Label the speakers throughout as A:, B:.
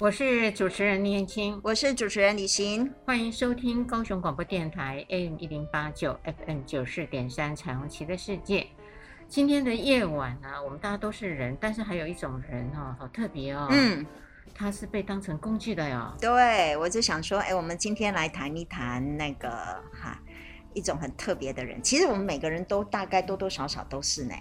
A: 我是主持人念青，
B: 我是主持人李行，
A: 欢迎收听高雄广播电台 AM 一零八九 FM 九四点三彩虹旗的世界。今天的夜晚呢、啊，我们大家都是人，但是还有一种人哦，好特别哦，嗯，他是被当成工具的哟。
B: 对，我就想说，哎，我们今天来谈一谈那个哈，一种很特别的人。其实我们每个人都大概多多少少都是呢。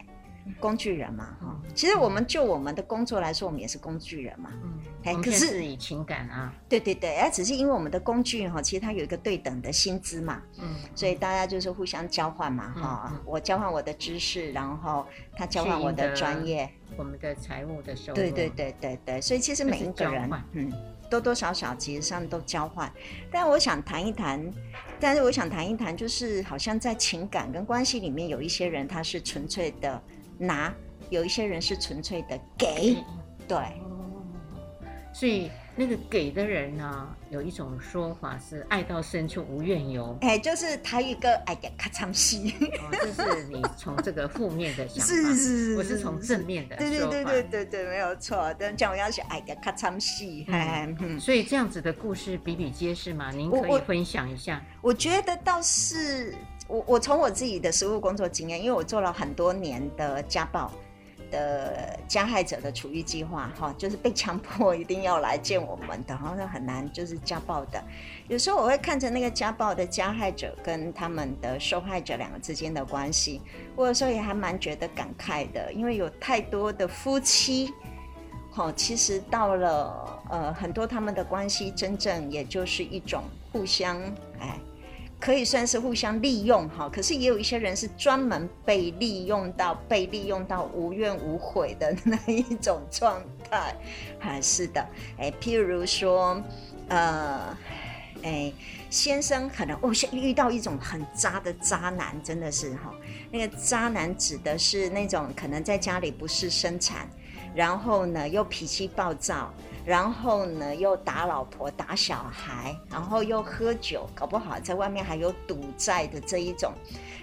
B: 工具人嘛，哈、嗯，其实我们就我们的工作来说，我们也是工具人嘛，嗯，
A: 哎，可是，是以情感啊，
B: 对对对，哎，只是因为我们的工具哈，其实它有一个对等的薪资嘛，嗯，所以大家就是互相交换嘛，哈、嗯，我交换我的知识，然后他交换我的专业，
A: 我们的财务的收入，
B: 对对对对对，所以其实每一个人，嗯，多多少少其实上都交换，但我想谈一谈，但是我想谈一谈，就是好像在情感跟关系里面，有一些人他是纯粹的。拿有一些人是纯粹的给，对，
A: 所以那个给的人呢，有一种说法是爱到深处无怨尤，
B: 哎，就是台语歌爱的咔嚓戏，
A: 哦，这是你从这个负面的想法，
B: 是是是，
A: 我是从正面的，
B: 对对对对对对，没有错，但讲我要是爱的咔嚓戏，
A: 嗯，所以这样子的故事比比皆是嘛，您可以分享一下，
B: 我，我觉得倒是。我我从我自己的实务工作经验，因为我做了很多年的家暴的加害者的处遇计划，哈，就是被强迫 一定要来见我们的，好像很难，就是家暴的。有时候我会看着那个家暴的加害者跟他们的受害者两个之间的关系，我有时候也还蛮觉得感慨的，因为有太多的夫妻，哈，其实到了呃很多他们的关系，真正也就是一种互相哎。可以算是互相利用哈，可是也有一些人是专门被利用到被利用到无怨无悔的那一种状态，还是的，哎，譬如说，呃，哎，先生可能哦，遇到一种很渣的渣男，真的是哈，那个渣男指的是那种可能在家里不事生产，然后呢又脾气暴躁。然后呢，又打老婆、打小孩，然后又喝酒，搞不好在外面还有赌债的这一种。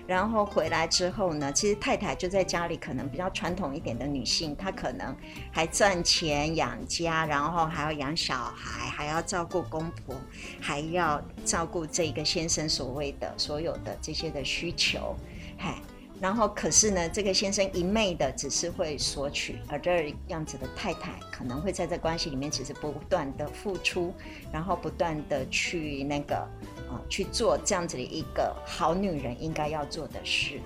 B: 然后回来之后呢，其实太太就在家里，可能比较传统一点的女性，她可能还赚钱养家，然后还要养小孩，还要照顾公婆，还要照顾这个先生所谓的所有的这些的需求，嗨。然后，可是呢，这个先生一昧的只是会索取，而这样子的太太可能会在这关系里面，其实不断的付出，然后不断的去那个啊、去做这样子的一个好女人应该要做的事。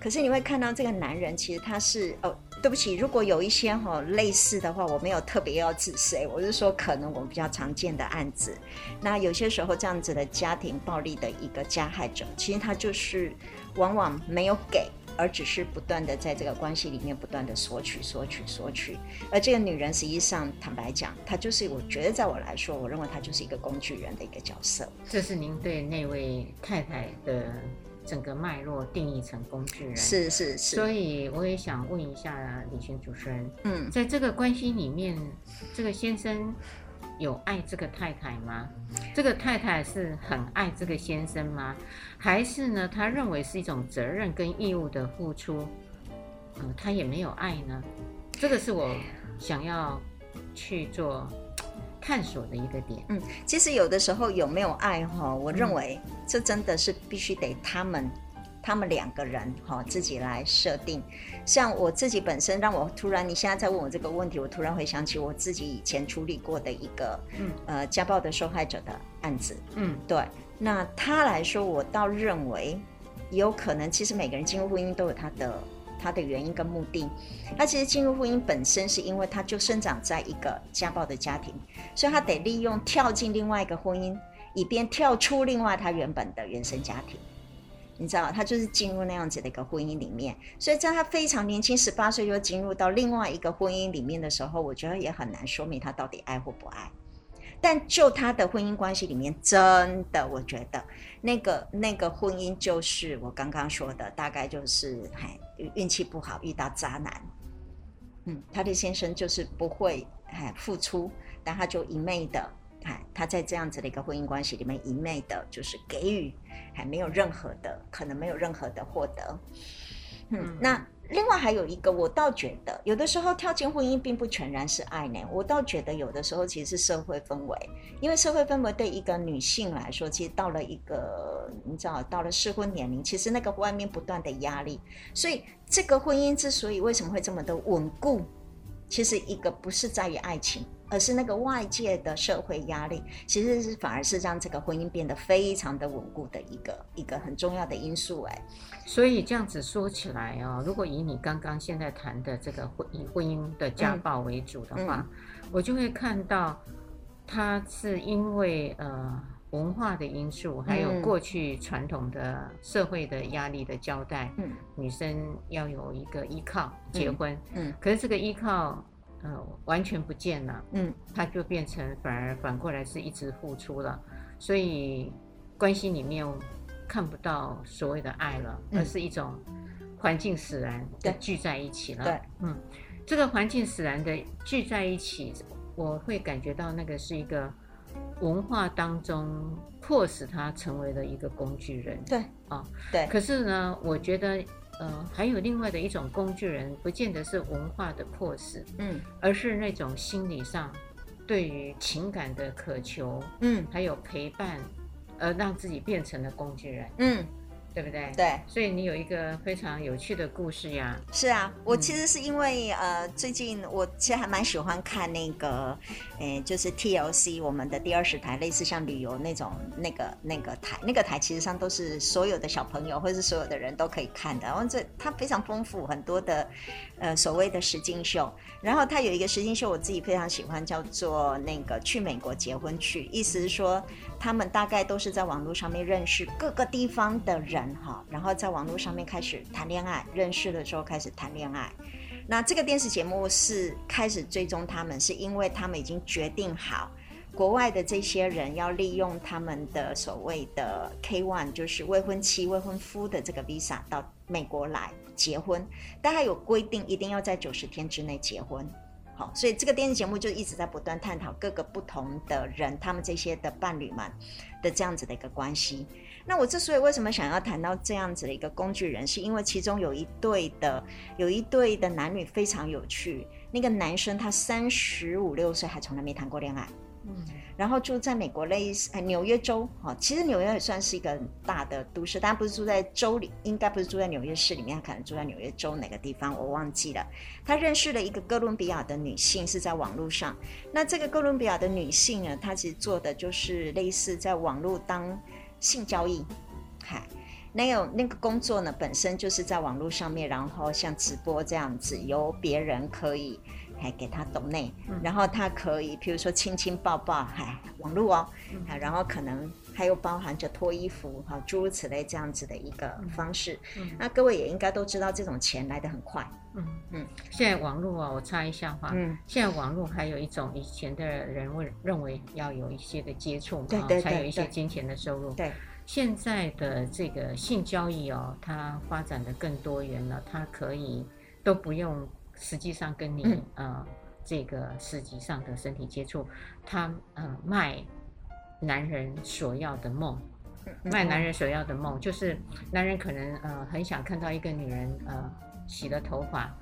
B: 可是你会看到这个男人，其实他是哦，对不起，如果有一些哈、哦、类似的话，我没有特别要指谁，我是说可能我们比较常见的案子。那有些时候这样子的家庭暴力的一个加害者，其实他就是。往往没有给，而只是不断的在这个关系里面不断的索取、索取、索取。而这个女人实际上，坦白讲，她就是我觉得，在我来说，我认为她就是一个工具人的一个角色。
A: 这是您对那位太太的整个脉络定义成工具人？
B: 是是是。
A: 所以我也想问一下李群主持人，嗯，在这个关系里面，这个先生。有爱这个太太吗？这个太太是很爱这个先生吗？还是呢？他认为是一种责任跟义务的付出，嗯，他也没有爱呢？这个是我想要去做探索的一个点。
B: 嗯，其实有的时候有没有爱哈，我认为这真的是必须得他们。他们两个人哈自己来设定，像我自己本身，让我突然你现在在问我这个问题，我突然回想起我自己以前处理过的一个，嗯，呃，家暴的受害者的案子，嗯，对，那他来说，我倒认为有可能，其实每个人进入婚姻都有他的他的原因跟目的。那其实进入婚姻本身是因为他就生长在一个家暴的家庭，所以他得利用跳进另外一个婚姻，以便跳出另外他原本的原生家庭。你知道，他就是进入那样子的一个婚姻里面，所以在他非常年轻，十八岁就进入到另外一个婚姻里面的时候，我觉得也很难说明他到底爱或不爱。但就他的婚姻关系里面，真的，我觉得那个那个婚姻就是我刚刚说的，大概就是哎运气不好遇到渣男。嗯，他的先生就是不会哎付出，但他就一昧的。他在这样子的一个婚姻关系里面，一昧的就是给予，还没有任何的可能，没有任何的获得。嗯，那另外还有一个，我倒觉得有的时候跳进婚姻并不全然是爱呢。我倒觉得有的时候其实是社会氛围，因为社会氛围对一个女性来说，其实到了一个你知道，到了适婚年龄，其实那个外面不断的压力，所以这个婚姻之所以为什么会这么的稳固，其实一个不是在于爱情。而是那个外界的社会压力，其实是反而是让这个婚姻变得非常的稳固的一个一个很重要的因素。哎，
A: 所以这样子说起来哦，如果以你刚刚现在谈的这个婚以婚姻的家暴为主的话，嗯、我就会看到，它是因为呃文化的因素，还有过去传统的社会的压力的交代，嗯，女生要有一个依靠结婚，嗯，嗯可是这个依靠。呃，完全不见了，嗯，他就变成反而反过来是一直付出了，所以关系里面看不到所谓的爱了，嗯、而是一种环境使然的聚在一起了。对，嗯，这个环境使然的聚在一起，我会感觉到那个是一个文化当中迫使他成为了一个工具人。
B: 对，啊、哦，对。
A: 可是呢，我觉得。呃，还有另外的一种工具人，不见得是文化的迫使，嗯，而是那种心理上对于情感的渴求，嗯，还有陪伴，而让自己变成了工具人，嗯。对不对？
B: 对，
A: 所以你有一个非常有趣的故事呀。
B: 是啊，我其实是因为、嗯、呃，最近我其实还蛮喜欢看那个，诶，就是 TLC 我们的第二十台，类似像旅游那种那个那个台，那个台其实上都是所有的小朋友或者是所有的人都可以看的。然后这它非常丰富，很多的呃所谓的实境秀。然后它有一个实境秀，我自己非常喜欢，叫做那个去美国结婚去，意思是说。他们大概都是在网络上面认识各个地方的人哈，然后在网络上面开始谈恋爱，认识了之后开始谈恋爱。那这个电视节目是开始追踪他们，是因为他们已经决定好，国外的这些人要利用他们的所谓的 K-1，就是未婚妻、未婚夫的这个 Visa 到美国来结婚，但还有规定，一定要在九十天之内结婚。好，所以这个电视节目就一直在不断探讨各个不同的人，他们这些的伴侣们的这样子的一个关系。那我之所以为什么想要谈到这样子的一个工具人，是因为其中有一对的，有一对的男女非常有趣。那个男生他三十五六岁还从来没谈过恋爱。嗯，然后住在美国类似纽约州，哈，其实纽约也算是一个很大的都市，但不是住在州里，应该不是住在纽约市里面，他可能住在纽约州哪个地方，我忘记了。他认识了一个哥伦比亚的女性，是在网络上。那这个哥伦比亚的女性呢，她其实做的就是类似在网络当性交易，嗨，那有那个工作呢，本身就是在网络上面，然后像直播这样子，由别人可以。还给他抖内，然后他可以，比如说亲亲抱抱，嗨网络哦，然后可能还有包含着脱衣服哈，诸如此类这样子的一个方式。那各位也应该都知道，这种钱来得很快。嗯
A: 嗯。现在网络啊，我插一下话，嗯，现在网络还有一种以前的人会认为要有一些的接触，对对，才有一些金钱的收入。对。现在的这个性交易哦，它发展的更多元了，它可以都不用。实际上跟你、嗯、呃这个实际上的身体接触，他呃卖男人所要的梦，卖男人所要的梦，就是男人可能呃很想看到一个女人呃洗了头发，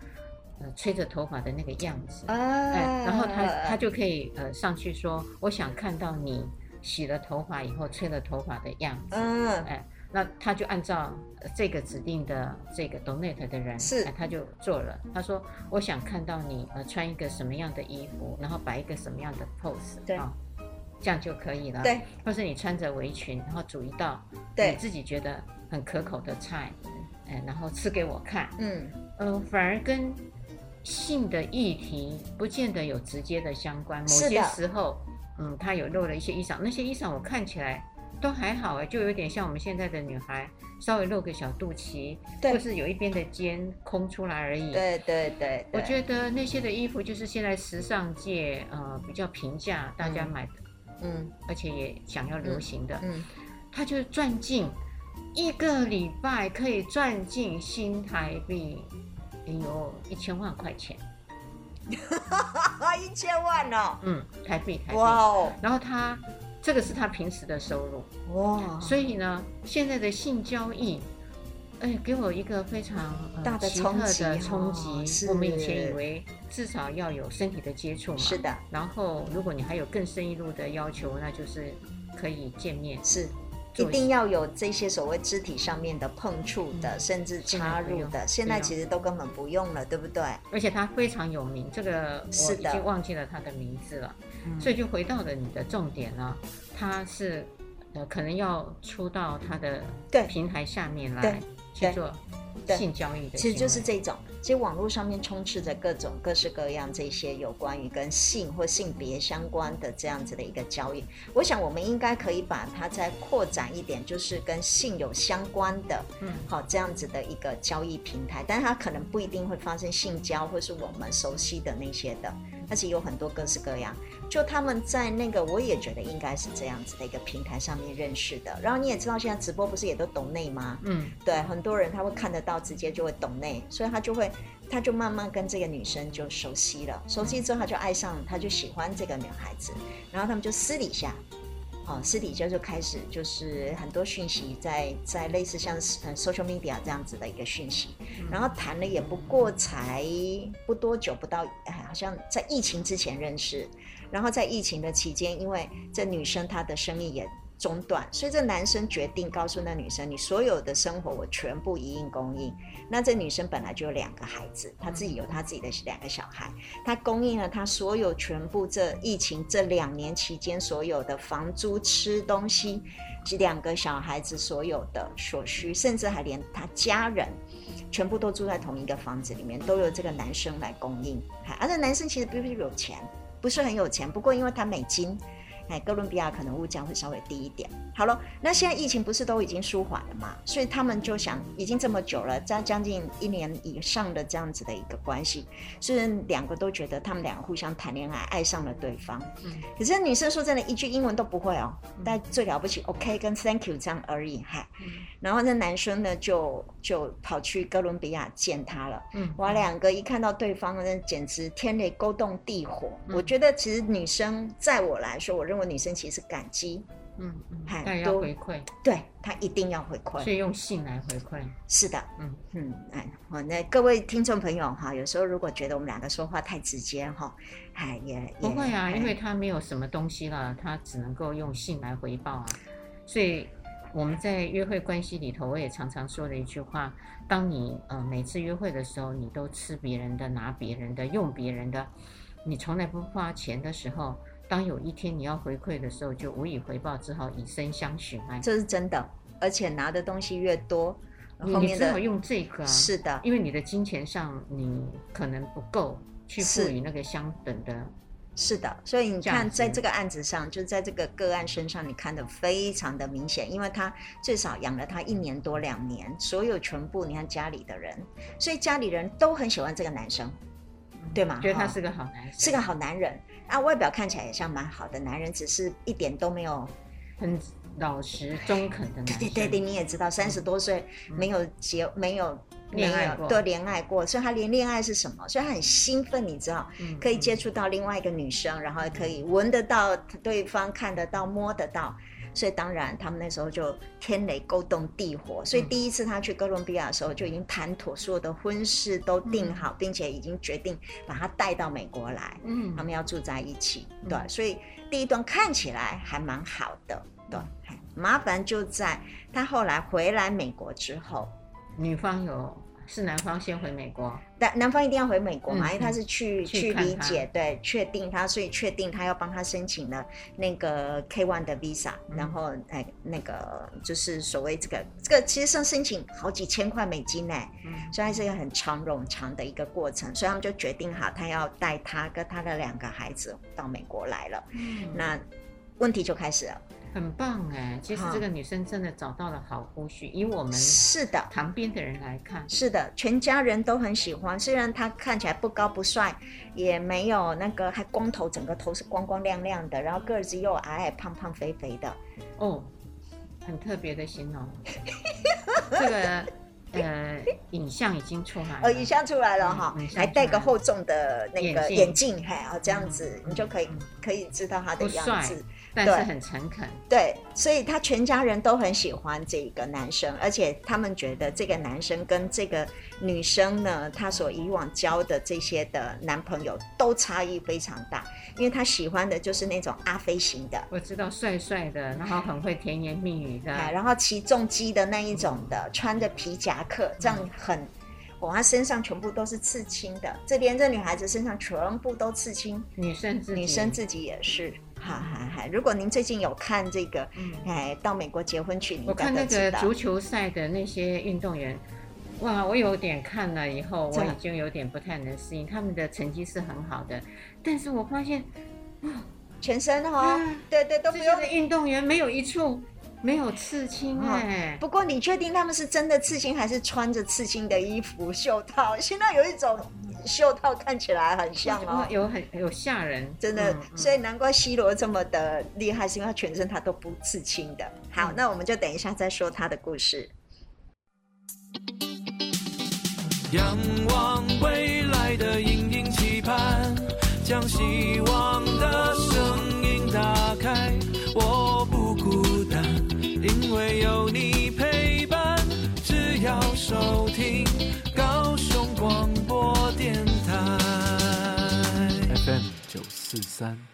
A: 呃吹着头发的那个样子，哎，然后他他就可以呃上去说，我想看到你洗了头发以后吹了头发的样子，哎。那他就按照这个指定的这个 donate 的人，是，他就做了。他说：“我想看到你呃穿一个什么样的衣服，然后摆一个什么样的 pose，对，啊，这样就可以了。对，或是你穿着围裙，然后煮一道你自己觉得很可口的菜，哎，然后吃给我看。嗯，呃，反而跟性的议题不见得有直接的相关。某些时候，嗯，他有露了一些衣裳，那些衣裳我看起来。”都还好哎，就有点像我们现在的女孩，稍微露个小肚脐，对就是有一边的肩空出来而已。对对对，对，我觉得那些的衣服就是现在时尚界呃比较平价，大家买的，嗯，而且也想要流行的，嗯，他就是钻进一个礼拜可以赚进新台币，哎呦，一千万块钱，
B: 一千万哦，
A: 嗯，台币台币，哇哦，然后他。这个是他平时的收入哇，所以呢，现在的性交易，哎，给我一个非常、呃、
B: 大的冲击的冲击。
A: 我们以前以为至少要有身体的接触嘛，
B: 是的。
A: 然后如果你还有更深一步的要求，那就是可以见面，
B: 是一定要有这些所谓肢体上面的碰触的，嗯、甚至插入的。现在其实都根本不用了，对不对？
A: 而且它非常有名，这个我已经忘记了它的名字了。所以就回到了你的重点了，它是呃可能要出到它的平台下面来去做。性交易的，
B: 其实就是这种。其实网络上面充斥着各种各式各样这些有关于跟性或性别相关的这样子的一个交易。我想我们应该可以把它再扩展一点，就是跟性有相关的，嗯，好这样子的一个交易平台。但是它可能不一定会发生性交，或是我们熟悉的那些的。而且有很多各式各样。就他们在那个，我也觉得应该是这样子的一个平台上面认识的。然后你也知道，现在直播不是也都懂内吗？嗯，对，很多人他会看得到，直接就会懂内，所以他就会，他就慢慢跟这个女生就熟悉了。熟悉之后，他就爱上，他就喜欢这个女孩子。然后他们就私底下，哦，私底下就开始就是很多讯息在在类似像 social media 这样子的一个讯息。然后谈了也不过才不多久，不到，好像在疫情之前认识。然后在疫情的期间，因为这女生她的生意也中断，所以这男生决定告诉那女生：“你所有的生活我全部一应供应。”那这女生本来就有两个孩子，她自己有她自己的两个小孩，她供应了她所有全部这疫情这两年期间所有的房租、吃东西及两个小孩子所有的所需，甚至还连她家人全部都住在同一个房子里面，都由这个男生来供应。而且男生其实并不是有钱。不是很有钱，不过因为他美金，哎，哥伦比亚可能物价会稍微低一点。好了，那现在疫情不是都已经舒缓了嘛？所以他们就想，已经这么久了，将将近一年以上的这样子的一个关系，虽然两个都觉得他们两个互相谈恋爱，爱上了对方。嗯，可是女生说真的，一句英文都不会哦，但最了不起，OK 跟 Thank you 这样而已，嗨。然后那男生呢，就就跑去哥伦比亚见她了。嗯，哇，两个一看到对方，那简直天雷勾动地火。嗯、我觉得其实女生，在我来说，我认为女生其实是感激。嗯嗯，
A: 但要回馈，
B: 对她一定要回馈，
A: 所以用性来回馈。
B: 是的，嗯嗯，哎，好，那各位听众朋友哈，有时候如果觉得我们两个说话太直接哈，哎也，也
A: 不会啊，因为他没有什么东西了，他只能够用性来回报啊，所以。我们在约会关系里头，我也常常说的一句话：当你呃每次约会的时候，你都吃别人的、拿别人的、用别人的，你从来不花钱的时候，当有一天你要回馈的时候，就无以回报，只好以身相许。哎，
B: 这是真的，而且拿的东西越多，
A: 后面只好用这个啊。
B: 是的，
A: 因为你的金钱上你可能不够去赋予那个相等的。
B: 是的，所以你看，在这个案子上，就在这个个案身上，你看得非常的明显，因为他最少养了他一年多两年，所有全部你看家里的人，所以家里人都很喜欢这个男生，对吗？
A: 觉得他是个好男生，
B: 是个好男人啊，外表看起来也像蛮好的男人，只是一点都没有
A: 很老实中肯的男生。
B: 对对对，你也知道，三十多岁没有结没有。恋爱过，对，恋爱过，所以他连恋爱是什么？所以他很兴奋，你知道，可以接触到另外一个女生，嗯、然后可以闻得到对方，看得到，摸得到。所以当然，他们那时候就天雷勾动地火。所以第一次他去哥伦比亚的时候，就已经谈妥，所有的婚事都定好，嗯、并且已经决定把他带到美国来。嗯，他们要住在一起。对，嗯、所以第一段看起来还蛮好的。对，麻烦就在他后来回来美国之后，
A: 女方有。是男方先回美国，
B: 但男方一定要回美国嘛？嗯、因为他是去去，理解，对，确定他，所以确定他要帮他申请了那个 K one 的 Visa，、嗯、然后哎，那个就是所谓这个这个，其实上申请好几千块美金呢，嗯、所以还是一个很长冗长的一个过程，所以他们就决定好，他要带他跟他的两个孩子到美国来了，嗯、那问题就开始了。
A: 很棒哎，其实这个女生真的找到了好夫婿。以我们是的旁边的人来看，
B: 是的，全家人都很喜欢。虽然他看起来不高不帅，也没有那个还光头，整个头是光光亮亮的，然后个子又矮矮胖胖肥肥的。
A: 哦，很特别的形容。这个呃，影像已经出来了，
B: 呃，影像出来了哈，还戴个厚重的那个眼镜，嘿，哦，这样子你就可以可以知道他的样子，
A: 但是很诚恳，
B: 对，所以他全家人都很喜欢这个男生，而且他们觉得这个男生跟这个女生呢，他所以往交的这些的男朋友都差异非常大，因为他喜欢的就是那种阿飞型的，
A: 我知道帅帅的，然后很会甜言蜜语的，
B: 然后骑重机的那一种的，穿着皮夹。克这样很，哇，他身上全部都是刺青的，这边这女孩子身上全部都刺青，
A: 女生自己。
B: 女生自己也是，哈哈哈。如果您最近有看这个，哎，到美国结婚去，
A: 我看那个足球赛的那些运动员，哇，我有点看了以后，我已经有点不太能适应，他们的成绩是很好的，但是我发现，
B: 全身哈，对对，都不用
A: 运动员没有一处。没有刺青哎、
B: 哦，不过你确定他们是真的刺青，还是穿着刺青的衣服、袖套？现在有一种袖套看起来很像哦，
A: 有很有吓人，
B: 真的。嗯嗯、所以难怪 C 罗这么的厉害，是因为他全身他都不刺青的。好，嗯、那我们就等一下再说他的故事。仰望未来的隐隐期盼，将希望的声音打开，我不孤单。因为有你陪伴，只要收听 FM 九四三。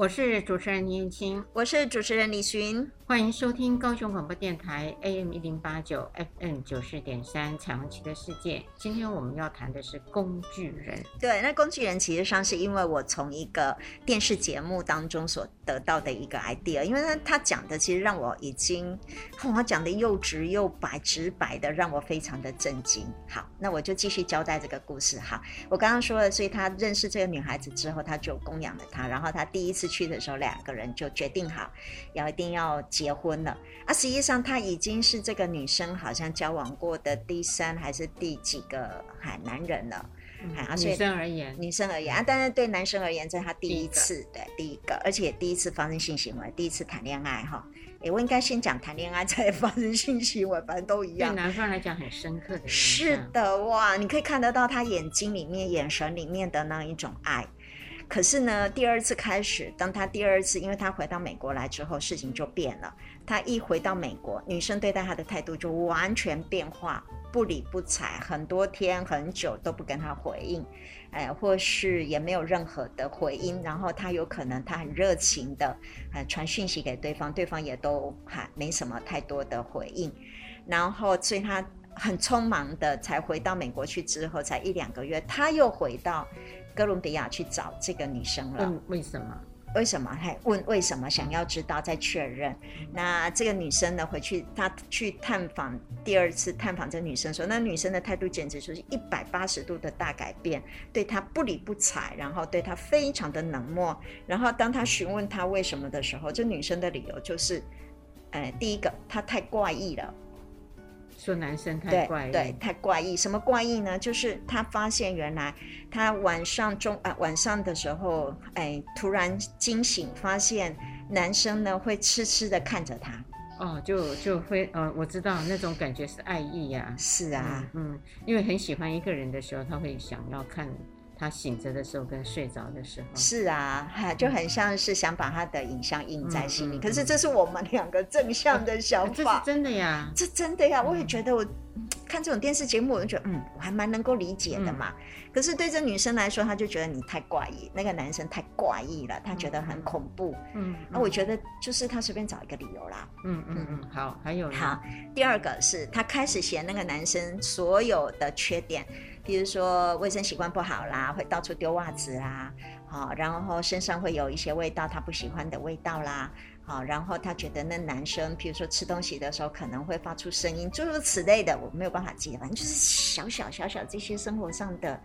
A: 我是主持人倪燕青，
B: 我是主持人李寻，
A: 欢迎收听高雄广播电台 AM 一零八九 FM 九四点三彩虹旗的世界。今天我们要谈的是工具人。
B: 对，那工具人其实上是因为我从一个电视节目当中所得到的一个 idea，因为他他讲的其实让我已经，他讲的又直又白，直白的让我非常的震惊。好，那我就继续交代这个故事。好，我刚刚说了，所以他认识这个女孩子之后，他就供养了她，然后他第一次。去的时候，两个人就决定好要一定要结婚了。啊，实际上他已经是这个女生好像交往过的第三还是第几个海男人了。
A: 嗯、啊，女生而言，
B: 女生而言啊，但是对男生而言，这是他第一次，对第一个，而且第一次发生性行为，第一次谈恋爱哈。哎，我应该先讲谈恋爱，再发生性行为，反正都一样。
A: 对男方来讲很深刻的。
B: 是的，哇，你可以看得到他眼睛里面、眼神里面的那一种爱。可是呢，第二次开始，当他第二次，因为他回到美国来之后，事情就变了。他一回到美国，女生对待他的态度就完全变化，不理不睬，很多天很久都不跟他回应，哎，或是也没有任何的回应。然后他有可能他很热情的，呃，传讯息给对方，对方也都还没什么太多的回应。然后所以他很匆忙的才回到美国去之后，才一两个月，他又回到。哥伦比亚去找这个女生了。
A: 问为什么？
B: 为什么？还问为什么？想要知道再确认。那这个女生呢？回去她去探访，第二次探访这女生说，那女生的态度简直就是一百八十度的大改变，对她不理不睬，然后对她非常的冷漠。然后当她询问她为什么的时候，这女生的理由就是，呃，第一个她太怪异了。
A: 说男生太怪异，
B: 对，对，太怪异。什么怪异呢？就是他发现原来他晚上中啊晚上的时候，哎，突然惊醒，发现男生呢会痴痴的看着他。
A: 哦，就就会，呃，我知道那种感觉是爱意呀。
B: 是啊，
A: 嗯，因为很喜欢一个人的时候，他会想要看。他醒着的时候跟睡着的时候
B: 是啊，哈，就很像是想把他的影像印在心里。可是这是我们两个正向的想法，
A: 这是真的呀，
B: 这真的呀。我也觉得我看这种电视节目，我就觉得嗯，我还蛮能够理解的嘛。嗯、可是对这女生来说，她就觉得你太怪异，那个男生太怪异了，她觉得很恐怖。嗯，那、嗯、我觉得就是他随便找一个理由啦。
A: 嗯嗯嗯，好，还有
B: 好，第二个是他开始嫌那个男生所有的缺点。比如说卫生习惯不好啦，会到处丢袜子啦，好，然后身上会有一些味道，他不喜欢的味道啦，好，然后他觉得那男生，比如说吃东西的时候可能会发出声音，诸如此类的，我没有办法记得，反正就是小小小小这些生活上的，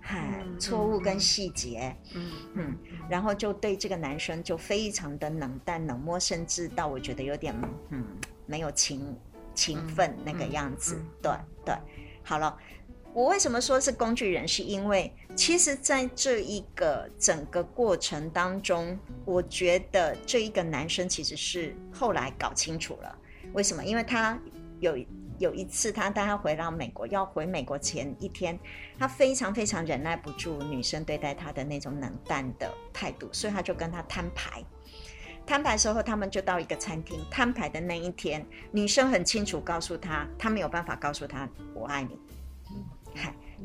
B: 嗨，错误跟细节，嗯嗯，然后就对这个男生就非常的冷淡冷漠，甚至到我觉得有点嗯没有情情分那个样子，对对，好了。我为什么说是工具人？是因为其实，在这一个整个过程当中，我觉得这一个男生其实是后来搞清楚了为什么？因为他有有一次他带他回到美国，要回美国前一天，他非常非常忍耐不住女生对待他的那种冷淡的态度，所以他就跟他摊牌。摊牌时候，他们就到一个餐厅。摊牌的那一天，女生很清楚告诉他，他没有办法告诉他我爱你。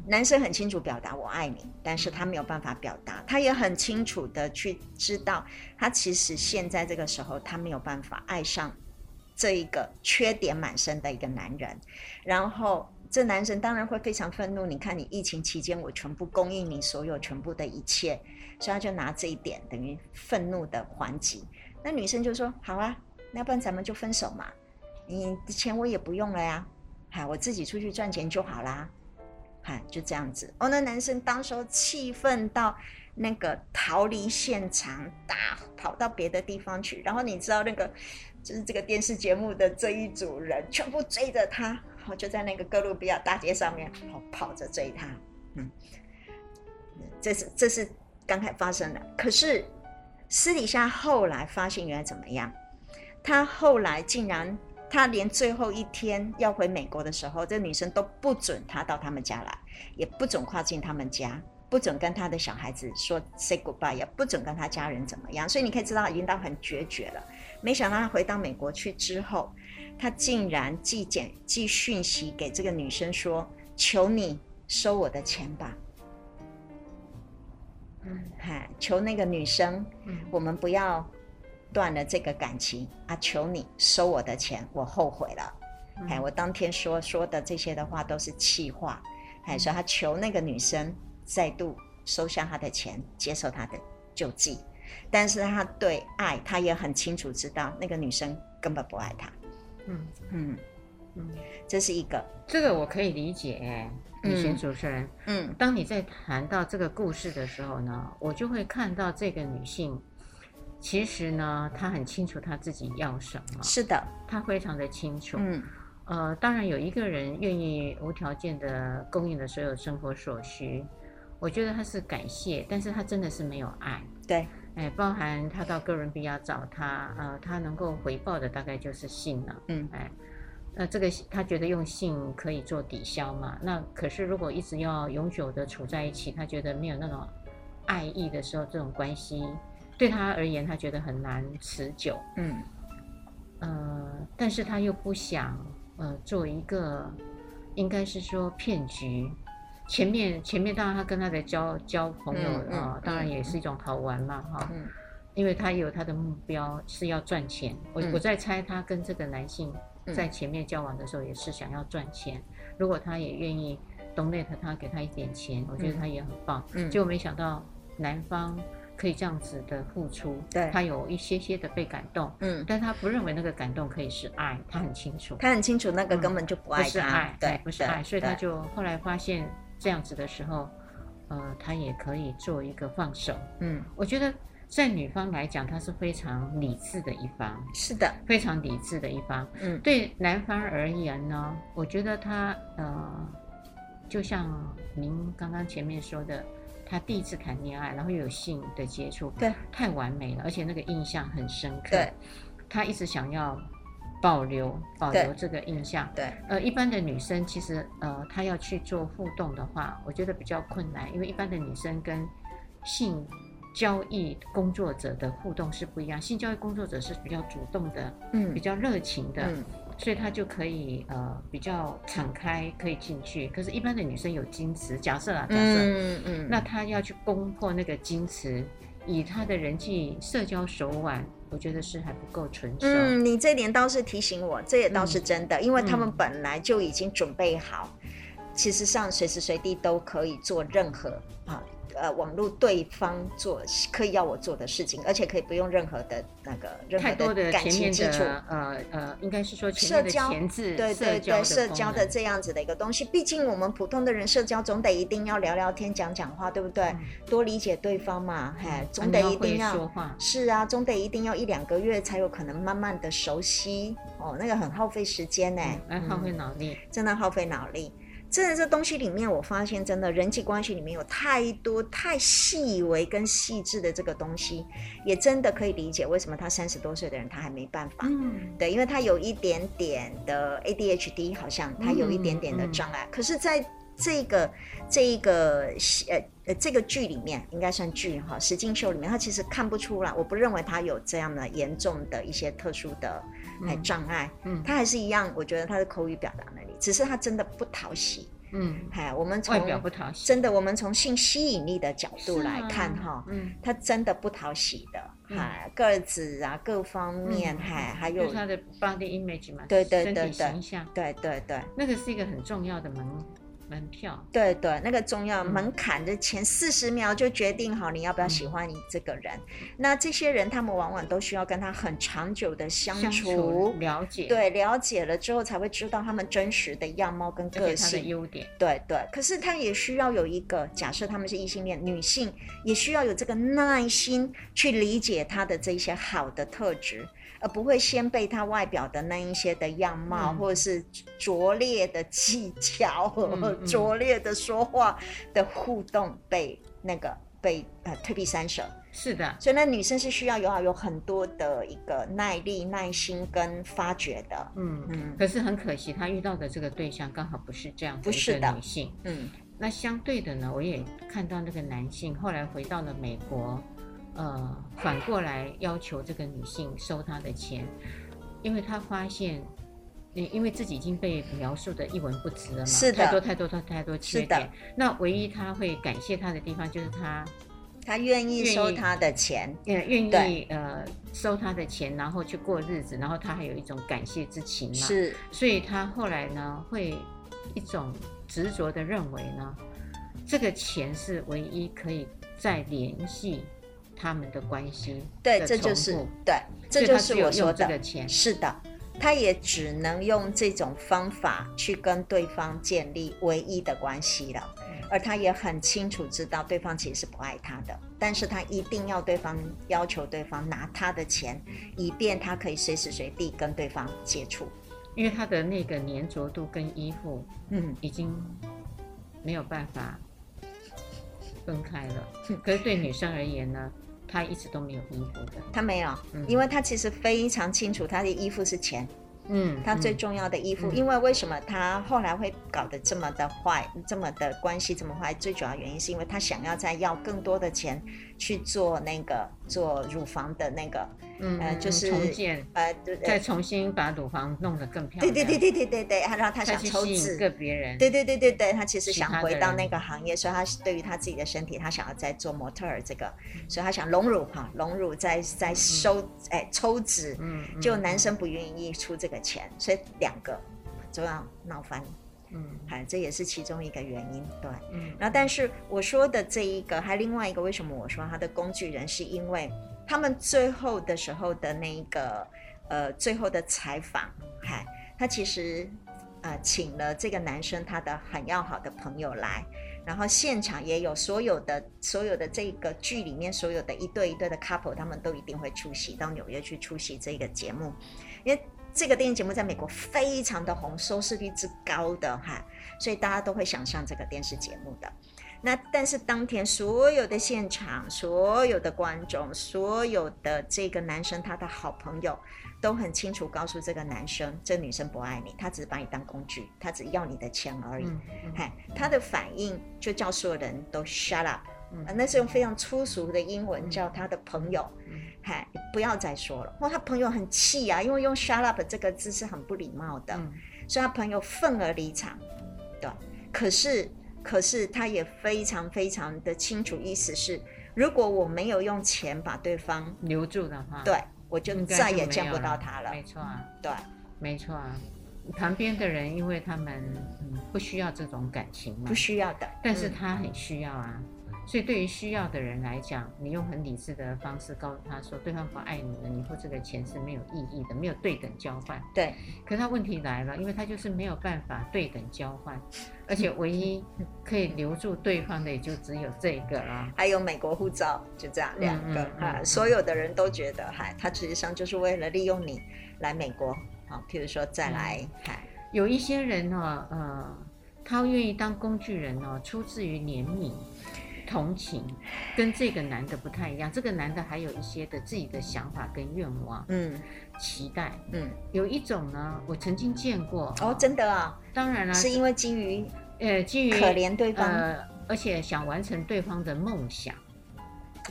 B: 男生很清楚表达我爱你，但是他没有办法表达。他也很清楚的去知道，他其实现在这个时候，他没有办法爱上这一个缺点满身的一个男人。然后，这男生当然会非常愤怒。你看，你疫情期间，我全部供应你所有全部的一切，所以他就拿这一点等于愤怒的还击。那女生就说：“好啊，那不然咱们就分手嘛，你的钱我也不用了呀，嗨，我自己出去赚钱就好啦，哈，就这样子。”哦，那男生当时候气愤到那个逃离现场，打跑到别的地方去。然后你知道那个就是这个电视节目的这一组人全部追着他，然后就在那个哥伦比亚大街上面跑跑着追他。嗯，这是这是刚才发生的，可是。私底下后来发现原来怎么样？他后来竟然，他连最后一天要回美国的时候，这女生都不准他到他们家来，也不准跨进他们家，不准跟他的小孩子说 say goodbye，也不准跟他家人怎么样。所以你可以知道，已经到很决绝了。没想到他回到美国去之后，他竟然寄简寄讯息给这个女生说：“求你收我的钱吧。”嗯，嗨，求那个女生，嗯，我们不要断了这个感情啊！求你收我的钱，我后悔了。哎、嗯，我当天说说的这些的话都是气话，哎、嗯，所以他求那个女生再度收下他的钱，接受他的救济。但是他对爱，他也很清楚知道那个女生根本不爱他。嗯嗯嗯，这是一个，
A: 这个我可以理解。李寻主持人，嗯，当你在谈到这个故事的时候呢，我就会看到这个女性，其实呢，他很清楚他自己要什么。
B: 是的，
A: 他非常的清楚。嗯，呃，当然有一个人愿意无条件的供应的所有生活所需，我觉得他是感谢，但是他真的是没有爱。
B: 对，
A: 哎，包含他到哥伦比亚找他，呃，他能够回报的大概就是信了。嗯，哎。那这个他觉得用性可以做抵消嘛？那可是如果一直要永久的处在一起，他觉得没有那种爱意的时候，这种关系对他而言，他觉得很难持久。嗯，呃，但是他又不想呃做一个，应该是说骗局。前面前面当然他跟他的交交朋友啊、当然也是一种好玩嘛，哈、嗯。因为他有他的目标是要赚钱。我我在猜他跟这个男性。在前面交往的时候也是想要赚钱，如果他也愿意 donate 他给他一点钱，我觉得他也很棒。嗯，结果没想到男方可以这样子的付出，对，他有一些些的被感动，嗯，但他不认为那个感动可以是爱，他很清楚，
B: 他很清楚那个根本就不爱他，
A: 不是爱，对，不是爱，所以他就后来发现这样子的时候，呃，他也可以做一个放手。嗯，我觉得。在女方来讲，她是非常理智的一方，
B: 是的，
A: 非常理智的一方。嗯，对男方而言呢，我觉得他呃，就像您刚刚前面说的，他第一次谈恋爱，然后又有性的接触，
B: 对，
A: 太完美了，而且那个印象很深刻。
B: 对，
A: 他一直想要保留保留这个印象。
B: 对，对
A: 呃，一般的女生其实呃，她要去做互动的话，我觉得比较困难，因为一般的女生跟性。交易工作者的互动是不一样，性交易工作者是比较主动的，嗯，比较热情的，嗯，所以他就可以呃比较敞开，可以进去。可是，一般的女生有矜持，假设啊，假设，嗯嗯，那她要去攻破那个矜持，以她的人际社交手腕，我觉得是还不够纯熟。
B: 嗯，你这点倒是提醒我，这也倒是真的，嗯，因为他们本来就已经准备好，嗯，其实上随时随地都可以做任何啊。呃，网络对方做可以要我做的事情，而且可以不用任何的那个任何的感情基础。
A: 呃呃，应该是说
B: 社交，对对对，社交的这样子的一个东西。毕竟我们普通的人社交总得一定要聊聊天、讲讲话，对不对？嗯、多理解对方嘛，嘿，总得一定要，要说话。是啊，总得一定要一两个月才有可能慢慢的熟悉。哦，那个很耗费时间呢，
A: 嗯、耗费脑力，
B: 真的耗费脑力。真的这东西里面，我发现真的人际关系里面有太多太细微跟细致的这个东西，也真的可以理解为什么他三十多岁的人他还没办法。嗯，对，因为他有一点点的 ADHD，好像他有一点点的障碍。嗯嗯、可是在这个这一个呃呃这个剧里面，应该算剧哈，石进秀里面，他其实看不出来。我不认为他有这样的严重的一些特殊的。还障碍，嗯，他还是一样，我觉得他的口语表达能力，只是他真的不讨喜，嗯，哎，我们从外表不讨喜，真的，我们从性吸引力的角度来看哈，嗯，他真的不讨喜的，哎，个子啊，各方面，还还有
A: 他的 body image 嘛，
B: 对对对对，
A: 形象，
B: 对对对，
A: 那个是一个很重要的门。门票，
B: 对对，那个重要门槛的前四十秒就决定好你要不要喜欢你这个人。嗯、那这些人他们往往都需要跟他很长久的相处，相处
A: 了解，
B: 对，了解了之后才会知道他们真实的样貌跟个性
A: 的优点。
B: 对对，可是他也需要有一个假设，他们是异性恋女性，也需要有这个耐心去理解他的这些好的特质。而不会先被他外表的那一些的样貌，嗯、或者是拙劣的技巧、拙劣的说话的互动被那个被呃退避三舍。
A: 是的，
B: 所以那女生是需要有有很多的一个耐力、耐心跟发掘的。
A: 嗯嗯。可是很可惜，她遇到的这个对象刚好不是这样的一个女性。嗯。那相对的呢，我也看到那个男性后来回到了美国。呃，反过来要求这个女性收他的钱，因为他发现，因为自己已经被描述的一文不值了嘛，是的，太多太多太太多缺点。那唯一他会感谢他的地方就是他，
B: 他愿意收他的钱，
A: 愿意对呃收他的钱，然后去过日子，然后他还有一种感谢之情嘛。是，所以他后来呢，会一种执着的认为呢，这个钱是唯一可以再联系。他们的关系，
B: 对，这就是对，这就是我说
A: 的。
B: 是的，他也只能用这种方法去跟对方建立唯一的关系了。嗯、而他也很清楚知道对方其实是不爱他的，但是他一定要对方要求对方拿他的钱，以便他可以随时随地跟对方接触。
A: 因为他的那个粘着度跟依附，嗯，已经没有办法分开了。嗯、可是对女生而言呢？他一直都没有衣服的，
B: 他没有，嗯、因为他其实非常清楚他的衣服是钱，嗯，他最重要的衣服，嗯、因为为什么他后来会搞得这么的坏，这么的关系这么坏，最主要原因是因为他想要再要更多的钱去做那个做乳房的那个。嗯，呃，就是
A: 重建，呃，对再重新把乳房弄得更漂亮。
B: 对对对对对对对，然后他想抽脂，
A: 个别人。
B: 对对对对对，他其实想回到那个行业，所以他对于他自己的身体，他想要再做模特儿这个，所以他想隆乳哈，隆乳再再收，哎，抽脂。嗯。就男生不愿意出这个钱，所以两个就要闹翻。嗯，哎，这也是其中一个原因。对。嗯。然后，但是我说的这一个，还另外一个，为什么我说他的工具人，是因为。他们最后的时候的那个，呃，最后的采访，嗨，他其实，呃，请了这个男生他的很要好的朋友来，然后现场也有所有的所有的这个剧里面所有的一对一对的 couple，他们都一定会出席到纽约去出席这个节目，因为这个电影节目在美国非常的红，收视率之高的哈，所以大家都会想上这个电视节目的。那但是当天所有的现场，所有的观众，所有的这个男生他的好朋友，都很清楚告诉这个男生，这女生不爱你，她只是把你当工具，她只要你的钱而已。嗨、嗯，嗯、他的反应就叫所有人都 shut up，、嗯、那是用非常粗俗的英文叫他的朋友，嗨、嗯，不要再说了。哇，他朋友很气啊，因为用 shut up 这个字是很不礼貌的，嗯、所以他朋友愤而离场。对，可是。可是他也非常非常的清楚，意思是，如果我没有用钱把对方
A: 留住的话，
B: 对，我就再也见不到他了。
A: 没错啊，
B: 对，
A: 没错啊。旁边的人，因为他们嗯不需要这种感情嘛，
B: 不需要的，
A: 但是他很需要啊。嗯所以，对于需要的人来讲，你用很理智的方式告诉他说，对方不爱你了，你付这个钱是没有意义的，没有对等交换。
B: 对。
A: 可他问题来了，因为他就是没有办法对等交换，而且唯一可以留住对方的也就只有这个了。
B: 还有美国护照，就这样两个啊，嗯嗯嗯、所有的人都觉得，嗨，他实际上就是为了利用你来美国，好，譬如说再来，嗨、嗯，
A: 有一些人呢，呃。他愿意当工具人哦，出自于怜悯。同情跟这个男的不太一样，这个男的还有一些的自己的想法跟愿望，嗯，期待，嗯，有一种呢，我曾经见过
B: 哦，真的啊，
A: 当然了，
B: 是因为基于
A: 呃基于
B: 可怜对方，
A: 呃，而且想完成对方的梦想，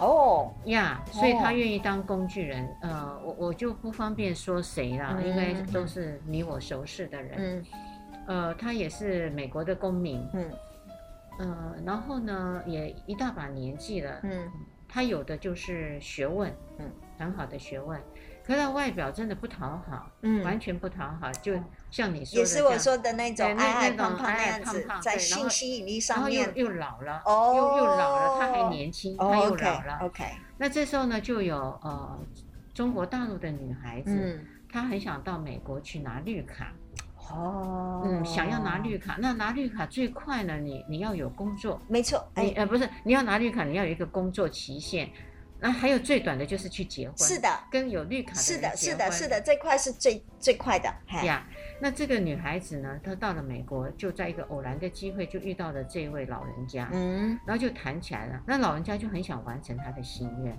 B: 哦。
A: 呀，所以他愿意当工具人，呃，我我就不方便说谁啦，因为都是你我熟识的人，嗯，呃，他也是美国的公民，嗯。呃，然后呢，也一大把年纪了，嗯，他有的就是学问，嗯，很好的学问，可是他外表真的不讨好，嗯，完全不讨好，就像你说的，
B: 也是我说的那种矮矮胖胖
A: 那样
B: 子，在性吸引力上面，
A: 然后又又老了，哦，又又老了，他还年轻，他又老了
B: ，OK，
A: 那这时候呢，就有呃中国大陆的女孩子，她很想到美国去拿绿卡。哦，嗯，想要拿绿卡，那拿绿卡最快呢？你你要有工作，
B: 没错，
A: 哎呃不是，你要拿绿卡，你要有一个工作期限，那还有最短的就是去结婚，
B: 是的，
A: 跟有绿卡的
B: 是的，是的，是的，这块是最最快的
A: 呀。那这个女孩子呢，她到了美国，就在一个偶然的机会就遇到了这位老人家，嗯，然后就谈起来了。那老人家就很想完成他的心愿。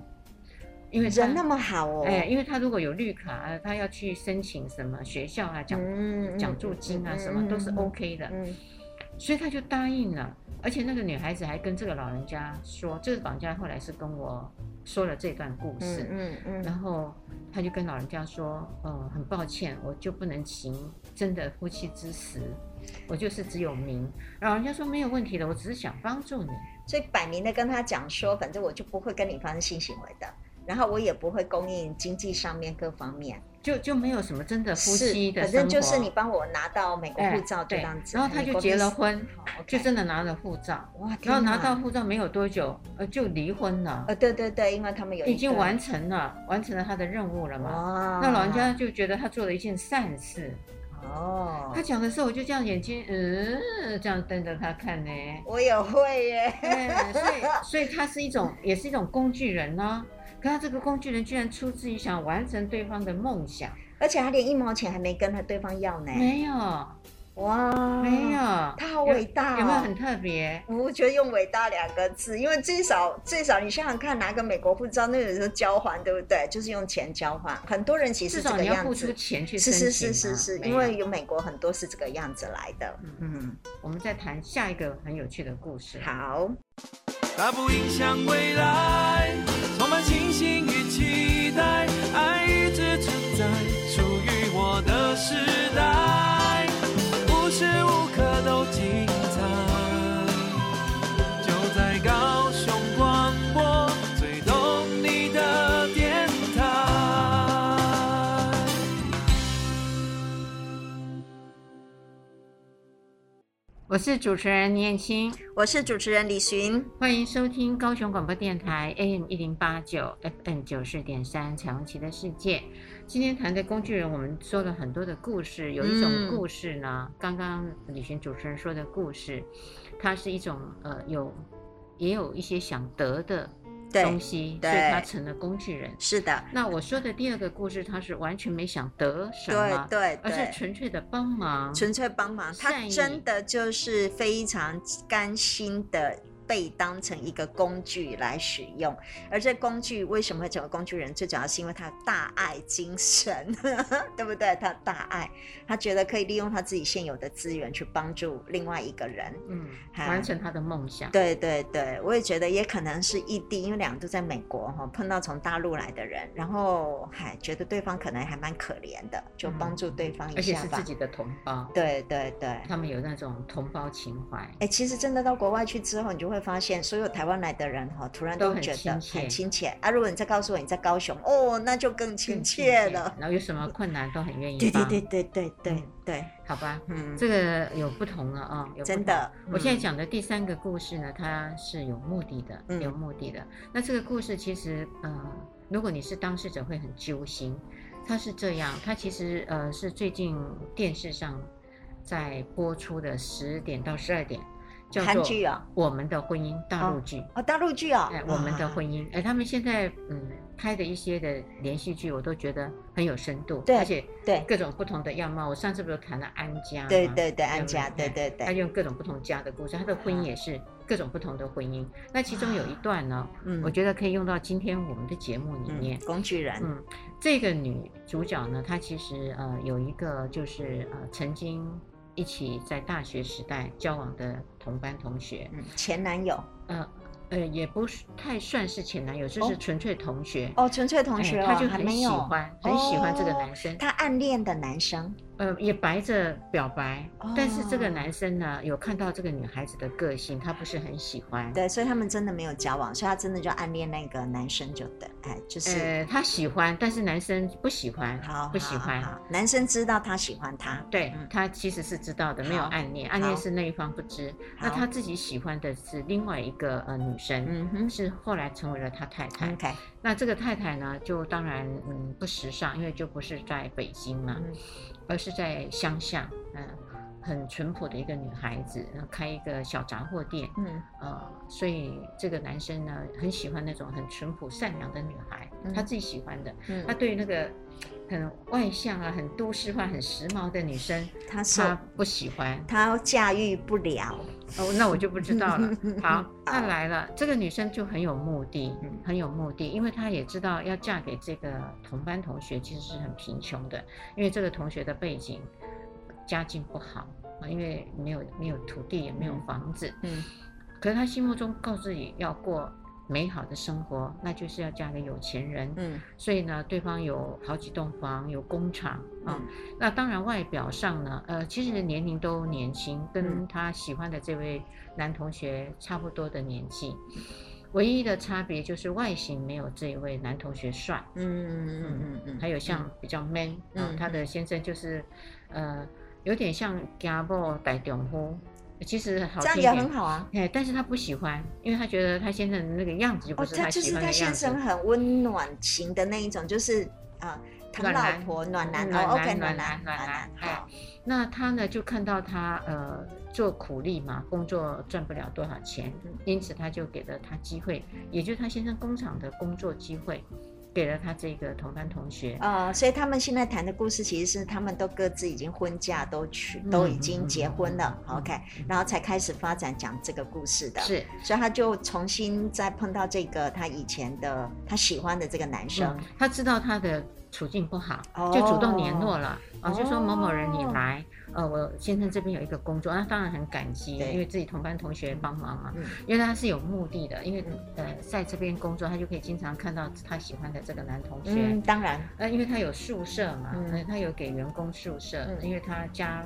A: 因为
B: 人那么好哦，
A: 哎，因为他如果有绿卡啊，他要去申请什么学校啊，奖奖助金啊，什么都是 OK 的，所以他就答应了。而且那个女孩子还跟这个老人家说，这个老人家后来是跟我说了这段故事，嗯嗯，然后他就跟老人家说，呃，很抱歉，我就不能行真的夫妻之实，我就是只有名。老人家说没有问题的，我只是想帮助你，
B: 所以摆明的跟他讲说，反正我就不会跟你发生性行为的。然后我也不会供应经济上面各方面，
A: 就就没有什么真的夫妻的，
B: 反正就是你帮我拿到美国护照这样子。
A: 然后他就结了婚，就真的拿了护照。哇！然后拿到护照没有多久，呃，就离婚了。
B: 呃，对对对，因为他们有
A: 已经完成了，完成了他的任务了嘛。哦。那老人家就觉得他做了一件善事。哦。他讲的时候，我就这样眼睛，嗯，这样瞪着他看呢。
B: 我也会耶。
A: 所以，所以他是一种，也是一种工具人呢。可他这个工具人居然出自于想完成对方的梦想，
B: 而且他连一毛钱还没跟他对方要呢。
A: 没有，哇，没有，
B: 他好伟大哦，
A: 有没有很特别？
B: 我觉得用“伟大”两个字，因为最少最少你想想看，拿个美国护照，那个时候交换，对不对？就是用钱交换。很多人其实这个样子，
A: 你要付出钱去申请。
B: 是是是是是，因为有美国很多是这个样子来的。
A: 嗯，我们再谈下一个很有趣的故事。
B: 好。
C: 它不影响未来，充满信心我
A: 是主持人倪燕青。
B: 我是主持人李寻，
A: 欢迎收听高雄广播电台 AM 一零八九 FM 九四点三彩虹旗的世界。今天谈的工具人，我们说了很多的故事。有一种故事呢，嗯、刚刚李寻主持人说的故事，它是一种呃有也有一些想得的东西，所以他成了工具人。
B: 是的。
A: 那我说的第二个故事，他是完全没想得什么，
B: 对，对，
A: 而是纯粹的帮忙，
B: 纯粹帮忙。他真的就是非常甘心的。被当成一个工具来使用，而这工具为什么会成为工具人？最主要是因为他大爱精神，对不对？他大爱，他觉得可以利用他自己现有的资源去帮助另外一个人，嗯，
A: 完成他的梦想。
B: 对对对，我也觉得也可能是异地，因为两个都在美国哈，碰到从大陆来的人，然后还觉得对方可能还蛮可怜的，就帮助对方一下吧。而
A: 且是自己的同胞。
B: 对对对，
A: 他们有那种同胞情怀。
B: 哎，其实真的到国外去之后，你就会发现，所有台湾来的人哈，突然都觉得很亲切啊！如果你再告诉我你在高雄，哦，那就更亲切了。
A: 然后有什么困难都很愿意
B: 帮。对对对对对对对，
A: 好吧，嗯，这个有不同了啊，
B: 真的。
A: 我现在讲的第三个故事呢，它是有目的的，有目的的。那这个故事其实，呃，如果你是当事者会很揪心。它是这样，它其实呃是最近电视上在播出的十点到十二点。韩剧啊，我们的婚姻大陆剧。
B: 哦，大陆剧啊，
A: 哎，我们的婚姻，哎，他们现在嗯拍的一些的连续剧，我都觉得很有深度，
B: 对，
A: 而且
B: 对。
A: 各种不同的样貌。我上次不是谈了安家，
B: 对对对，安家，对对对，
A: 他用各种不同家的故事，他的婚姻也是各种不同的婚姻。那其中有一段呢，嗯，我觉得可以用到今天我们的节目里面。
B: 工具人，
A: 嗯，这个女主角呢，她其实呃有一个就是呃曾经一起在大学时代交往的同班同学，
B: 嗯，前男友，
A: 呃。呃，也不是太算是前男友，就是纯粹同学。
B: 哦，纯粹同学，
A: 他就很喜欢，很喜欢这个男生，
B: 他暗恋的男生。
A: 呃，也白着表白，但是这个男生呢，有看到这个女孩子的个性，他不是很喜欢。
B: 对，所以他们真的没有交往，所以他真的就暗恋那个男生，就对，哎，就是
A: 呃，他喜欢，但是男生不喜欢，
B: 好，
A: 不喜欢。
B: 男生知道他喜欢他，
A: 对，他其实是知道的，没有暗恋，暗恋是那一方不知。那他自己喜欢的是另外一个呃女生，嗯哼，是后来成为了他太太。
B: OK，
A: 那这个太太呢，就当然嗯不时尚，因为就不是在北京嘛。而是在乡下，嗯，很淳朴的一个女孩子，然后开一个小杂货店，嗯，呃，所以这个男生呢，很喜欢那种很淳朴善良的女孩，他自己喜欢的，嗯，他对于那个很外向啊、很都市化、很时髦的女生，她她不喜欢，
B: 她驾驭不了。
A: 哦，那我就不知道了。好，那来了，这个女生就很有目的，很有目的，因为她也知道要嫁给这个同班同学其实是很贫穷的，因为这个同学的背景家境不好啊，因为没有没有土地也没有房子，嗯，可是她心目中告诉自己要过。美好的生活，那就是要嫁给有钱人。嗯，所以呢，对方有好几栋房，有工厂啊。嗯，那当然，外表上呢，呃，其实年龄都年轻，跟他喜欢的这位男同学差不多的年纪，唯一的差别就是外形没有这一位男同学帅。嗯嗯嗯嗯嗯，还有像比较 man 啊，他的先生就是呃，有点像家暴带丈夫。其实好，
B: 这样也很好啊。
A: 哎，但是他不喜欢，因为他觉得他先生的那个样子就不是他喜欢的样子。哦，他就是他先生
B: 很温暖型的那一种，就是啊，疼老婆暖男，
A: 暖男，暖男，暖男。好，那他呢就看到他呃做苦力嘛，工作赚不了多少钱，因此他就给了他机会，也就是他先生工厂的工作机会。给了他这个同班同学
B: 啊、呃，所以他们现在谈的故事其实是他们都各自已经婚嫁都娶，都已经结婚了、嗯、，OK，然后才开始发展讲这个故事的。是，所以他就重新再碰到这个他以前的他喜欢的这个男生，嗯、
A: 他知道他的处境不好，就主动联络了，啊、哦，就说某某人你来。呃，我先生这边有一个工作，那当然很感激，因为自己同班同学帮忙嘛。嗯，因为他是有目的的，因为呃，在这边工作，他就可以经常看到他喜欢的这个男同学。
B: 嗯，当然。
A: 呃，因为他有宿舍嘛，嗯，他有给员工宿舍，因为他家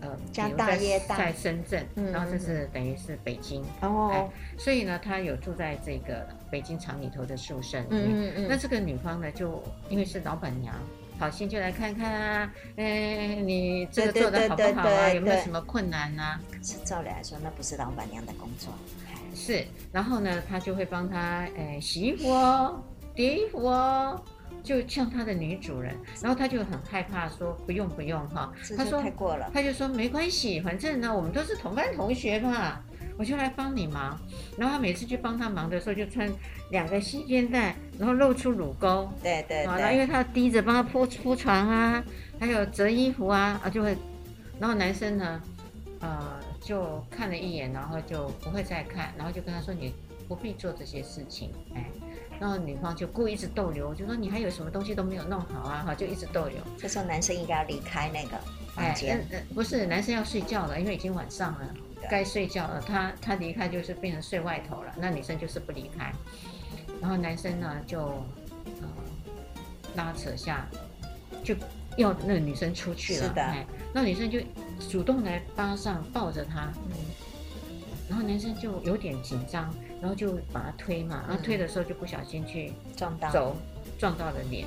A: 呃
B: 家大业大，
A: 在深圳，然后这是等于是北京哦，所以呢，他有住在这个北京厂里头的宿舍里面。嗯嗯嗯。那这个女方呢，就因为是老板娘。好心就来看看啊，哎，你这个做的好不好啊？有没有什么困难啊？
B: 可是照理来说，那不是老板娘的工作。
A: 是，然后呢，他就会帮他，哎，洗衣服哦，叠衣服哦，就像他的女主人。然后他就很害怕，说不用不用哈。他说太过了，他就说没关系，反正呢，我们都是同班同学嘛。我就来帮你忙，然后他每次去帮他忙的时候，就穿两个细肩带，然后露出乳沟。
B: 对对对。然
A: 后因为他低着帮他铺铺床啊，还有折衣服啊，啊就会，然后男生呢，呃，就看了一眼，然后就不会再看，然后就跟他说：“你不必做这些事情。”哎，然后女方就故意一直逗留，就说：“你还有什么东西都没有弄好啊？”哈，就一直逗留。
B: 这时候男生应该要离开那个房间。
A: 哎，不是，男生要睡觉了，因为已经晚上了。该睡觉了，他他离开就是变成睡外头了，那女生就是不离开，然后男生呢就呃拉扯下，就要那个女生出去了，是的，哎，那女生就主动来巴上抱着他，嗯，然后男生就有点紧张，然后就把他推嘛，然后推的时候就不小心去撞到。走撞到了脸，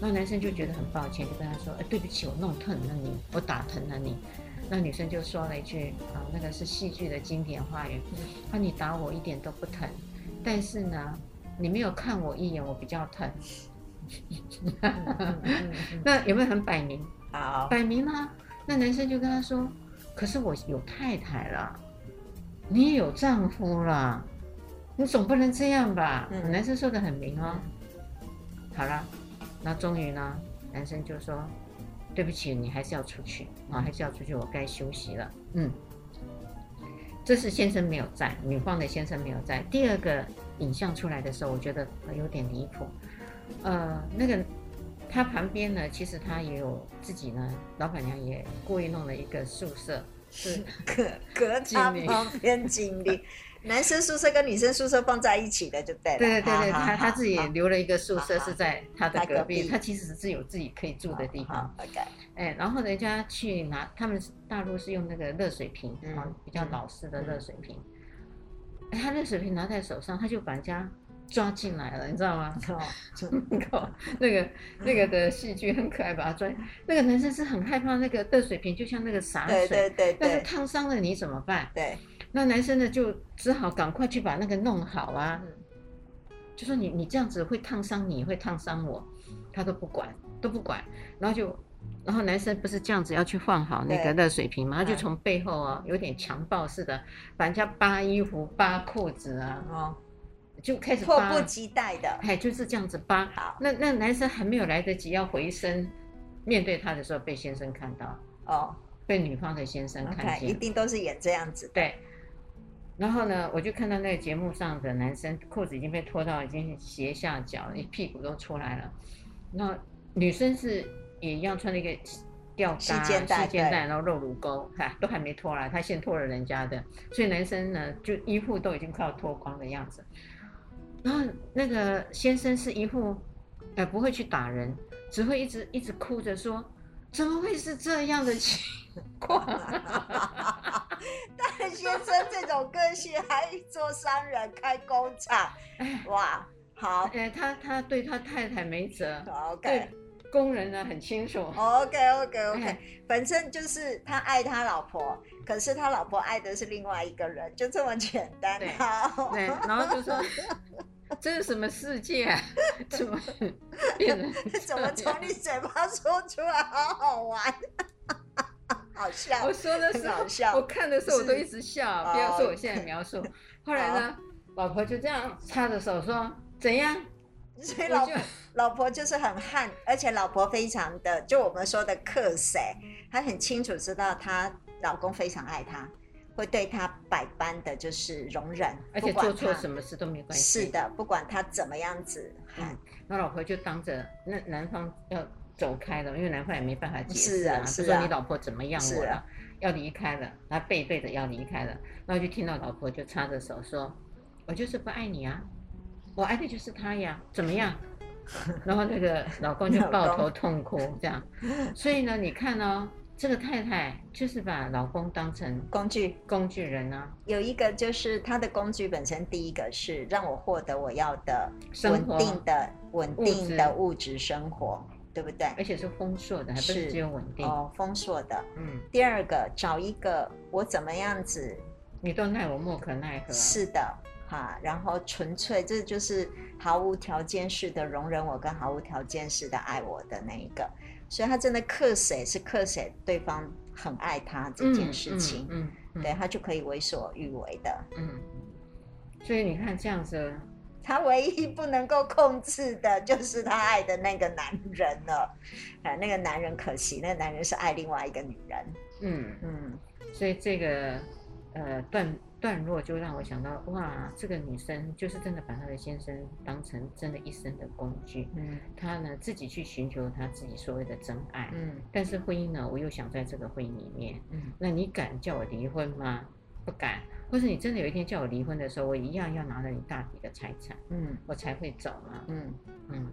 A: 然后男生就觉得很抱歉，就跟他说，哎，对不起，我弄疼了你，我打疼了你。那女生就说了一句啊，那个是戏剧的经典话语，说你打我一点都不疼，但是呢，你没有看我一眼，我比较疼。那有没有很摆明？好，摆明了。那男生就跟她说：“可是我有太太了，你也有丈夫了，你总不能这样吧？”男生说的很明哦。好了，那终于呢，男生就说：“对不起，你还是要出去啊，还是要出去，我该休息了。”嗯，这是先生没有在，女方的先生没有在。第二个影像出来的时候，我觉得有点离谱。呃，那个他旁边呢，其实他也有自己呢，老板娘也故意弄了一个宿舍，是
B: 隔隔他旁边经历。男生宿舍跟女生宿舍放在一起的，就对了。
A: 对对对对，他他自己留了一个宿舍是在他的隔壁，他其实是有自己可以住的地方。
B: OK。
A: 哎，然后人家去拿，他们大陆是用那个热水瓶，啊，比较老式的热水瓶。哎，他热水瓶拿在手上，他就把人家抓进来了，你知道吗？哦，那个那个的戏剧很可爱，把他抓。那个男生是很害怕那个热水瓶，就像那个洒水，
B: 对对对，
A: 但是烫伤了你怎么办？
B: 对。
A: 那男生呢，就只好赶快去把那个弄好啊。就说你你这样子会烫伤你，会烫伤我，他都不管，都不管。然后就，然后男生不是这样子要去换好那个热水瓶嘛，他就从背后啊，有点强暴似的，把人家扒衣服、扒裤子啊，哦，就开始
B: 迫不及待的，
A: 哎，就是这样子扒。好，那那男生还没有来得及要回身面对他的时候，被先生看到哦，被女方的先生看见，
B: 一定都是演这样子，
A: 对。然后呢，我就看到那个节目上的男生裤子已经被脱到已经斜下脚，一屁股都出来了。那女生是也一样穿了一个吊带、细肩带，然后露乳沟，哈，都还没脱来，他先脱了人家的，所以男生呢就衣服都已经快要脱光的样子。然后那个先生是一副，呃，不会去打人，只会一直一直哭着说，怎么会是这样的情况？
B: 但先生这种个性，还做商人开工厂，哇，好，
A: 哎，他他对他太太没辙
B: ，OK，
A: 对工人呢很清楚
B: ，OK OK OK，反正就是他爱他老婆，可是他老婆爱的是另外一个人，就这么简单，
A: 好，对，然后就说 这是什么世界啊？怎么变成？
B: 怎么从你嘴巴说出来，好好玩。好笑，
A: 我说的是好笑，我看的时候我都一直笑。不要说我现在描述。后来呢，老婆就这样插着手说：“怎样？”
B: 所以老婆老婆就是很悍，而且老婆非常的，就我们说的克谁，她很清楚知道她老公非常爱她，会对他百般的就是容忍，
A: 而且做错什么事都没关系。
B: 是的，不管他怎么样子，
A: 嗯，那老婆就当着那男方要。走开了，因为男方也没办法解释啊，就说你老婆怎么样我了，要离开了，他背对着要离开了，然后就听到老婆就插着手说：“我就是不爱你啊，我爱的就是他呀，怎么样？” 然后那个老公就抱头痛哭，这样。所以呢，你看哦，这个太太就是把老公当成
B: 工具、
A: 工具人啊。
B: 有一个就是他的工具本身，第一个是让我获得我要的稳定的、稳定的物质生活。对不对？
A: 而且是丰硕的，还不是只有稳定
B: 哦，丰硕的。嗯，第二个找一个我怎么样子，
A: 你都奈我莫可奈何。
B: 是的，哈，然后纯粹这就是毫无条件式的容忍我，跟毫无条件式的爱我的那一个。所以他真的克谁是克谁，对方很爱他这件事情，嗯，嗯嗯对他就可以为所欲为的。嗯，
A: 所以你看这样子。
B: 他唯一不能够控制的就是他爱的那个男人了，啊，那个男人可惜，那个男人是爱另外一个女人。嗯
A: 嗯，所以这个呃段段落就让我想到，哇，这个女生就是真的把她的先生当成真的一生的工具。嗯，她呢自己去寻求她自己所谓的真爱。嗯，但是婚姻呢，我又想在这个婚姻里面。嗯，那你敢叫我离婚吗？不敢。或是你真的有一天叫我离婚的时候，我一样要拿着你大笔的财产，嗯，我才会走嘛，嗯嗯。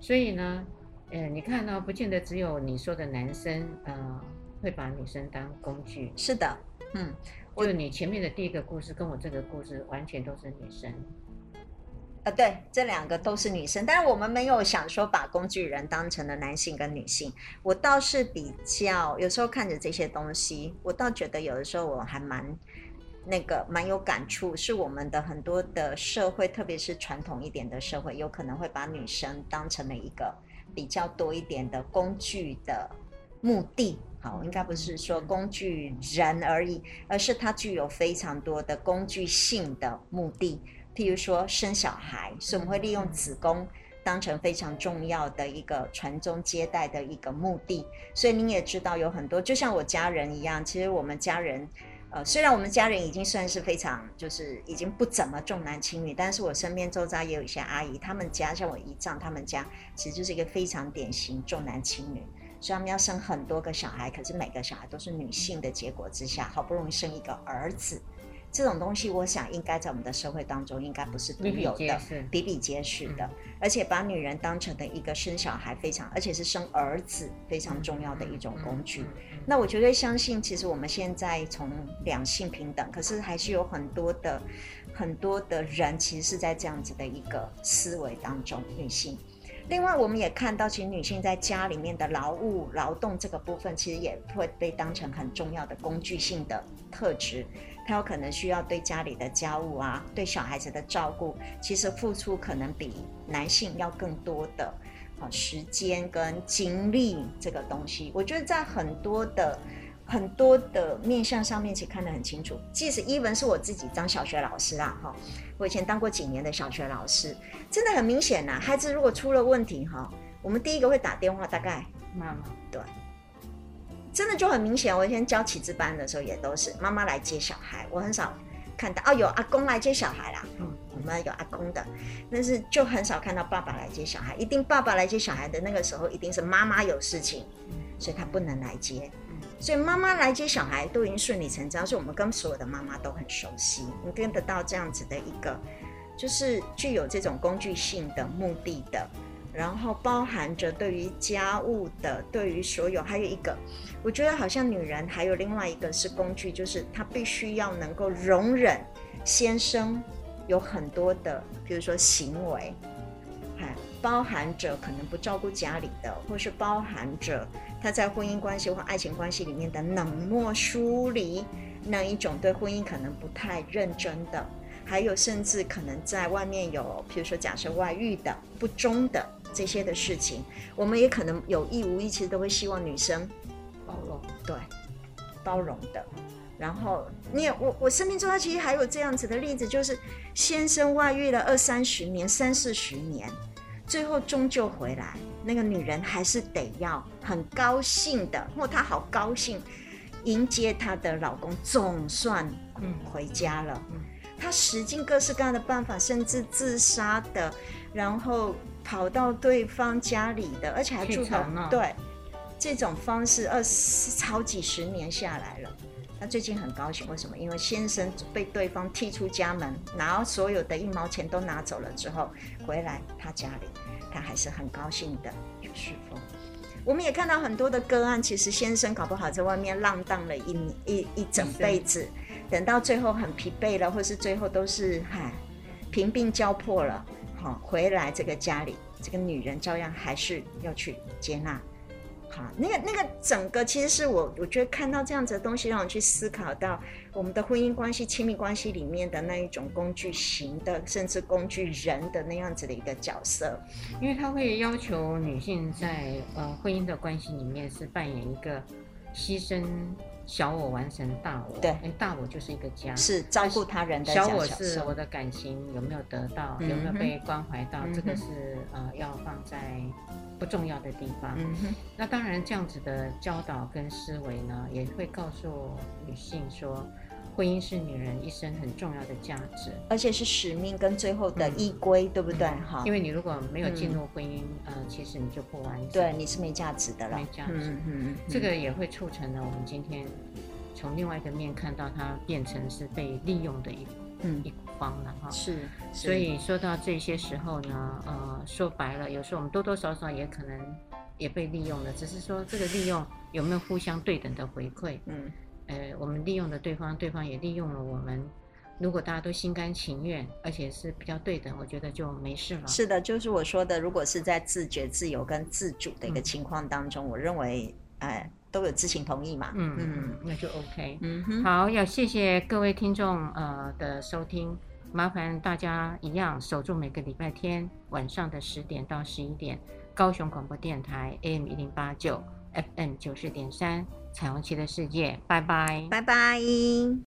A: 所以呢，呃，你看呢，不见得只有你说的男生，呃，会把女生当工具。
B: 是的，嗯，
A: 就你前面的第一个故事跟我这个故事完全都是女生。
B: 呃，对，这两个都是女生，但是我们没有想说把工具人当成了男性跟女性。我倒是比较有时候看着这些东西，我倒觉得有的时候我还蛮。那个蛮有感触，是我们的很多的社会，特别是传统一点的社会，有可能会把女生当成了一个比较多一点的工具的目的。好，应该不是说工具人而已，而是它具有非常多的工具性的目的。譬如说生小孩，所以我们会利用子宫当成非常重要的一个传宗接代的一个目的。所以您也知道，有很多就像我家人一样，其实我们家人。呃，虽然我们家人已经算是非常，就是已经不怎么重男轻女，但是我身边周遭也有一些阿姨，他们家像我姨丈，他们家其实就是一个非常典型重男轻女，所以他们要生很多个小孩，可是每个小孩都是女性的结果之下，好不容易生一个儿子。这种东西，我想应该在我们的社会当中，应该不是独有的，比比皆是的。嗯、而且把女人当成的一个生小孩非常，而且是生儿子非常重要的一种工具。那我绝对相信，其实我们现在从两性平等，可是还是有很多的很多的人，其实是在这样子的一个思维当中，女性。另外，我们也看到，其实女性在家里面的劳务劳动这个部分，其实也会被当成很重要的工具性的特质。她有可能需要对家里的家务啊，对小孩子的照顾，其实付出可能比男性要更多的啊时间跟精力这个东西。我觉得在很多的很多的面向上面，其实看得很清楚。即使 even 是我自己当小学老师啊，哈。我以前当过几年的小学老师，真的很明显呐。孩子如果出了问题，哈，我们第一个会打电话，大概妈妈对，真的就很明显。我以前教启智班的时候，也都是妈妈来接小孩，我很少看到哦，有阿公来接小孩啦。嗯，我们有阿公的，但是就很少看到爸爸来接小孩。一定爸爸来接小孩的那个时候，一定是妈妈有事情，所以他不能来接。所以妈妈来接小孩都已经顺理成章，所以我们跟所有的妈妈都很熟悉，你跟得到这样子的一个，就是具有这种工具性的目的的，然后包含着对于家务的，对于所有，还有一个，我觉得好像女人还有另外一个是工具，就是她必须要能够容忍先生有很多的，比如说行为，包含着可能不照顾家里的，或是包含着。他在婚姻关系或爱情关系里面的冷漠疏离，那一种对婚姻可能不太认真的，还有甚至可能在外面有，比如说假设外遇的、不忠的这些的事情，我们也可能有意无意，其实都会希望女生包容，对，包容的。然后你也我我生命中，他其实还有这样子的例子，就是先生外遇了二三十年、三四十年。最后终究回来，那个女人还是得要很高兴的，或她好高兴迎接她的老公，总算嗯回家了。嗯，她使尽各式各样的办法，甚至自杀的，然后跑到对方家里的，而且还住到对这种方式，二十好几十年下来了。她最近很高兴，为什么？因为先生被对方踢出家门，然后所有的一毛钱都拿走了之后，回来他家里，他还是很高兴的去侍奉。我们也看到很多的个案，其实先生搞不好在外面浪荡了一一一整辈子，等到最后很疲惫了，或是最后都是嗨贫病交迫了，好回来这个家里，这个女人照样还是要去接纳。啊，那个那个整个其实是我，我觉得看到这样子的东西，让我去思考到我们的婚姻关系、亲密关系里面的那一种工具型的，甚至工具人的那样子的一个角色，
A: 因为他会要求女性在呃婚姻的关系里面是扮演一个牺牲。小我完成大我，
B: 对，
A: 大我就是一个家，
B: 是照顾他人的。
A: 小我是我的感情有没有得到，嗯、有没有被关怀到，嗯、这个是呃要放在不重要的地方。嗯、那当然，这样子的教导跟思维呢，也会告诉女性说。婚姻是女人一生很重要的价值，
B: 而且是使命跟最后的依归，嗯、对不对？哈、嗯，
A: 因为你如果没有进入婚姻，嗯、呃，其实你就不完整，
B: 对，你是没价值的了，
A: 没价值。嗯嗯，这个也会促成了我们今天从另外一个面看到它变成是被利用的一嗯一方了哈。是所以说到这些时候呢，呃，说白了，有时候我们多多少少也可能也被利用了，只是说这个利用有没有互相对等的回馈？嗯。呃，我们利用了对方，对方也利用了我们。如果大家都心甘情愿，而且是比较对等，我觉得就没事了。
B: 是的，就是我说的，如果是在自觉、自由跟自主的一个情况当中，嗯、我认为，呃，都有知情同意嘛。嗯
A: 嗯，那就 OK。嗯哼，好，要谢谢各位听众呃的收听，麻烦大家一样守住每个礼拜天晚上的十点到十一点，高雄广播电台 AM 一零八九 FM 九四点三。彩虹旗的世界，拜拜，
B: 拜拜。